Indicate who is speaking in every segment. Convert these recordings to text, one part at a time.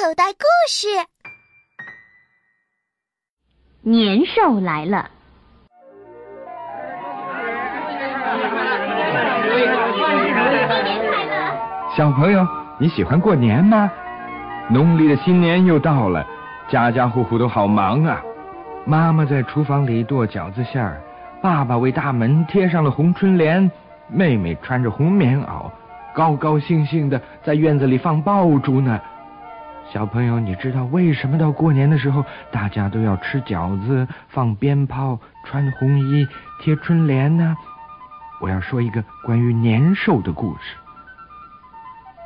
Speaker 1: 口袋故事。
Speaker 2: 年兽来了。
Speaker 3: 小朋友，你喜欢过年吗？农历的新年又到了，家家户户都好忙啊。妈妈在厨房里剁饺子馅儿，爸爸为大门贴上了红春联，妹妹穿着红棉袄，高高兴兴的在院子里放爆竹呢。小朋友，你知道为什么到过年的时候大家都要吃饺子、放鞭炮、穿红衣、贴春联呢？我要说一个关于年兽的故事。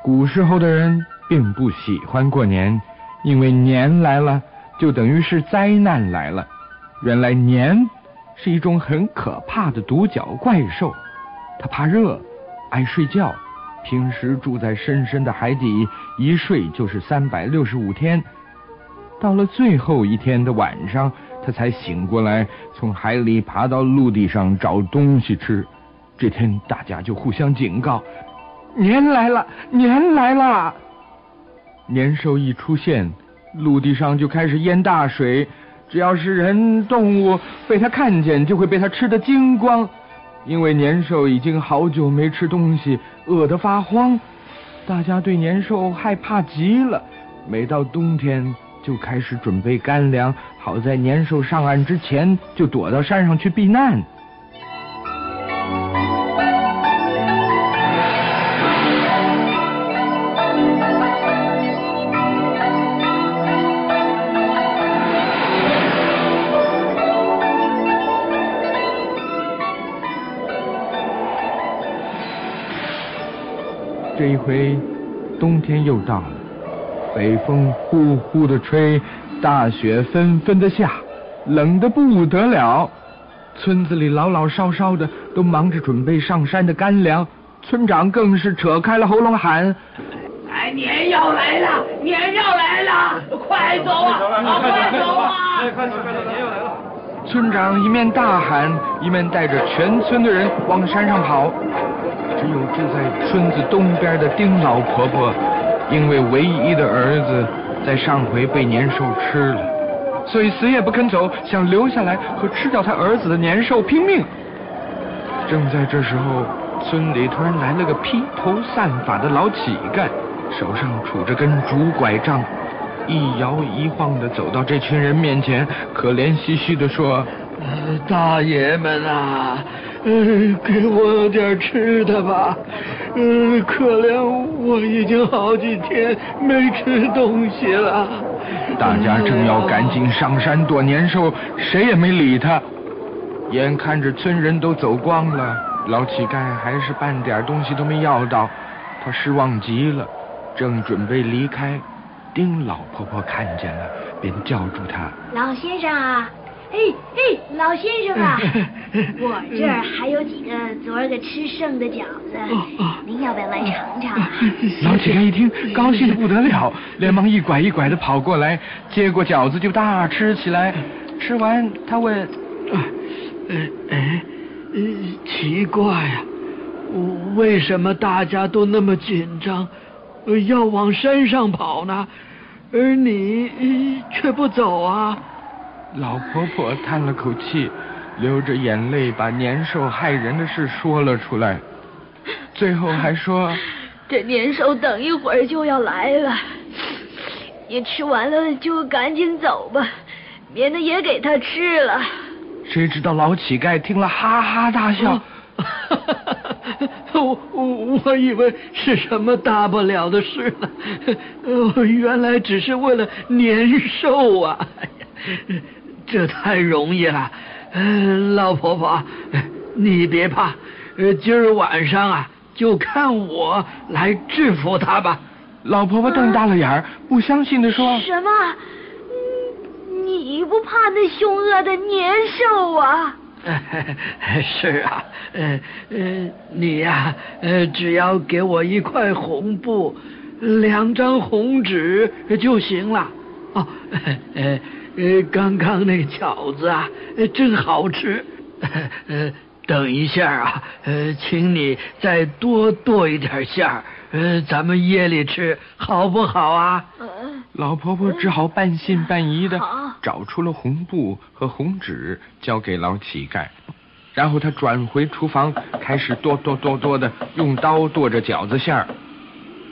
Speaker 3: 古时候的人并不喜欢过年，因为年来了就等于是灾难来了。原来年是一种很可怕的独角怪兽，它怕热，爱睡觉，平时住在深深的海底，一睡就是三百六十五天。到了最后一天的晚上，他才醒过来，从海里爬到陆地上找东西吃。这天，大家就互相警告。年来了，年来了！年兽一出现，陆地上就开始淹大水。只要是人、动物被它看见，就会被它吃得精光。因为年兽已经好久没吃东西，饿得发慌。大家对年兽害怕极了。每到冬天，就开始准备干粮，好在年兽上岸之前就躲到山上去避难。这一回，冬天又到了，北风呼呼的吹，大雪纷纷的下，冷的不得了。村子里老老少少的都忙着准备上山的干粮，村长更是扯开了喉咙喊：“
Speaker 4: 哎，年要来了，年要来了，快走啊，快走啊！”
Speaker 5: 快走快走，年要来了。
Speaker 3: 村长一面大喊，一面带着全村的人往山上跑。只有住在村子东边的丁老婆婆，因为唯一的儿子在上回被年兽吃了，所以死也不肯走，想留下来和吃掉他儿子的年兽拼命。正在这时候，村里突然来了个披头散发的老乞丐，手上杵着根竹拐杖，一摇一晃的走到这群人面前，可怜兮兮的说：“
Speaker 6: 大爷们啊！”嗯，给我点吃的吧。嗯，可怜我已经好几天没吃东西了。
Speaker 3: 大家正要赶紧上山躲年兽，谁也没理他。眼看着村人都走光了，老乞丐还是半点东西都没要到，他失望极了，正准备离开，丁老婆婆看见了，便叫住他：“
Speaker 7: 老先生啊！”哎哎，老先生啊，我这儿还有几个昨儿个吃剩的饺子，您要不要来尝尝？
Speaker 3: 老乞丐一听，高兴的不得了，连忙一拐一拐的跑过来，接过饺子就大吃起来。吃完，他问：“
Speaker 6: 哎哎，奇怪呀，为什么大家都那么紧张，要往山上跑呢？而你却不走啊？”
Speaker 3: 老婆婆叹了口气，流着眼泪把年兽害人的事说了出来，最后还说：“
Speaker 7: 这年兽等一会儿就要来了，你吃完了就赶紧走吧，免得也给他吃了。”
Speaker 3: 谁知道老乞丐听了哈哈大笑，
Speaker 6: 我我我以为是什么大不了的事呢，原来只是为了年兽啊！这太容易了，老婆婆，你别怕，今儿晚上啊，就看我来制服他吧。
Speaker 3: 老婆婆瞪大了眼儿，不相信的说：“
Speaker 7: 什么？你不怕那凶恶的年兽啊？”
Speaker 6: 是啊，呃呃，你呀，呃，只要给我一块红布，两张红纸就行了。哦，呃。呃，刚刚那饺子啊，真好吃。呃，等一下啊，呃，请你再多剁一点馅儿，呃，咱们夜里吃好不好啊？
Speaker 3: 老婆婆只好半信半疑的找出了红布和红纸，交给老乞丐。然后她转回厨房，开始剁剁剁剁的用刀剁着饺子馅儿。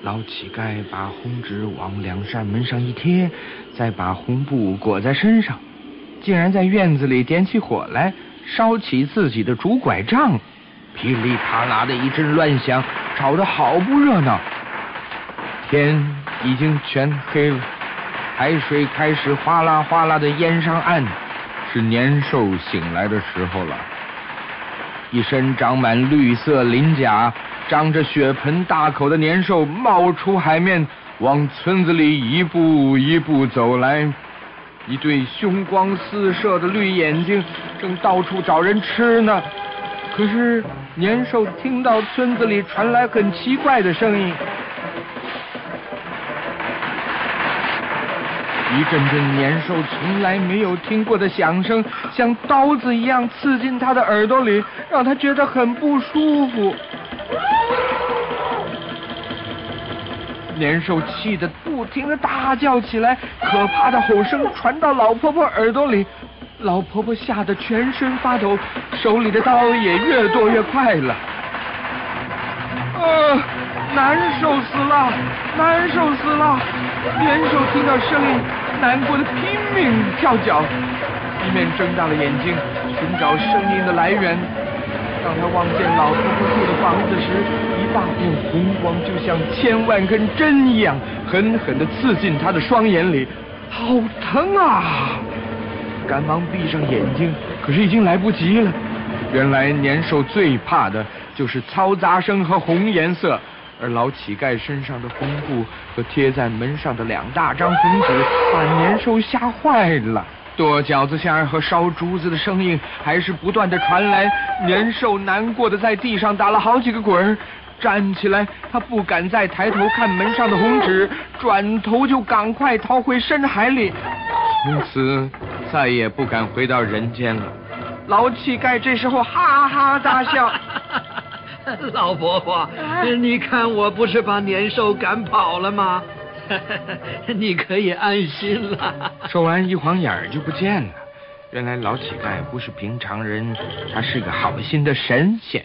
Speaker 3: 老乞丐把红纸往两扇门上一贴，再把红布裹在身上，竟然在院子里点起火来，烧起自己的竹拐杖，噼里啪啦的一阵乱响，吵得好不热闹。天已经全黑了，海水开始哗啦哗啦的淹上岸，是年兽醒来的时候了。一身长满绿色鳞甲、张着血盆大口的年兽冒出海面，往村子里一步一步走来。一对凶光四射的绿眼睛正到处找人吃呢。可是年兽听到村子里传来很奇怪的声音。一阵阵年兽从来没有听过的响声，像刀子一样刺进他的耳朵里，让他觉得很不舒服。年兽气得不停的大叫起来，可怕的吼声传到老婆婆耳朵里，老婆婆吓得全身发抖，手里的刀也越剁越快了。啊，难受死了，难受死了！年兽听到声音。难过的拼命跳脚，一面睁大了眼睛寻找声音的来源。当他望见老夫妇住的房子时，一大片红光就像千万根针一样，狠狠地刺进他的双眼里，好疼啊！赶忙闭上眼睛，可是已经来不及了。原来年兽最怕的就是嘈杂声和红颜色。而老乞丐身上的红布和贴在门上的两大张红纸，把年兽吓坏了。剁饺子馅儿和烧竹子的声音还是不断的传来，年兽难过的在地上打了好几个滚儿，站起来，他不敢再抬头看门上的红纸，转头就赶快逃回深海里，从此再也不敢回到人间了。老乞丐这时候哈哈大笑。
Speaker 6: 老伯伯，你看我不是把年兽赶跑了吗？你可以安心了。
Speaker 3: 说完，一晃眼儿就不见了。原来老乞丐不是平常人，他是个好心的神仙。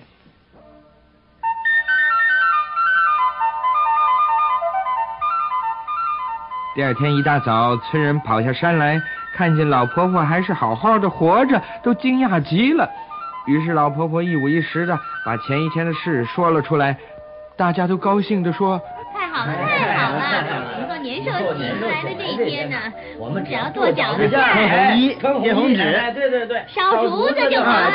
Speaker 3: 第二天一大早，村人跑下山来，看见老婆婆还是好好的活着，都惊讶极了。于是老婆婆一五一十的把前一天的事说了出来，大家都高兴的说：“
Speaker 2: 好了，太好了！能够年兽醒来的这一天呢，我们只要剁饺子馅
Speaker 4: 儿、红衣、贴红纸，对对对，
Speaker 2: 烧竹子就好了。”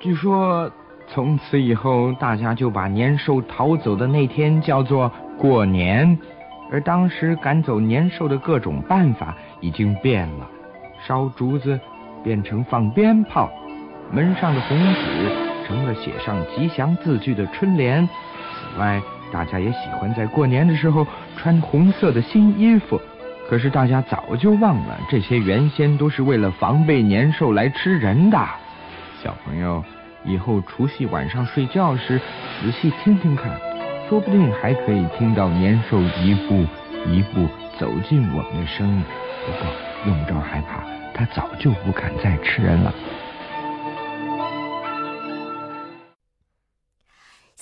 Speaker 3: 据说从此以后，大家就把年兽逃走的那天叫做过年，而当时赶走年兽的各种办法已经变了，烧竹子。变成放鞭炮，门上的红纸成了写上吉祥字句的春联。此外，大家也喜欢在过年的时候穿红色的新衣服。可是大家早就忘了，这些原先都是为了防备年兽来吃人的。小朋友，以后除夕晚上睡觉时仔细听听看，说不定还可以听到年兽一步一步走近我们的声音。不过用不着害怕。他早就不敢再吃人了。